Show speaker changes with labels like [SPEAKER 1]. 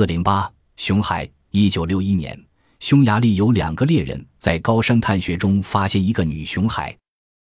[SPEAKER 1] 四零八熊孩一九六一年匈牙利有两个猎人在高山探穴中发现一个女熊孩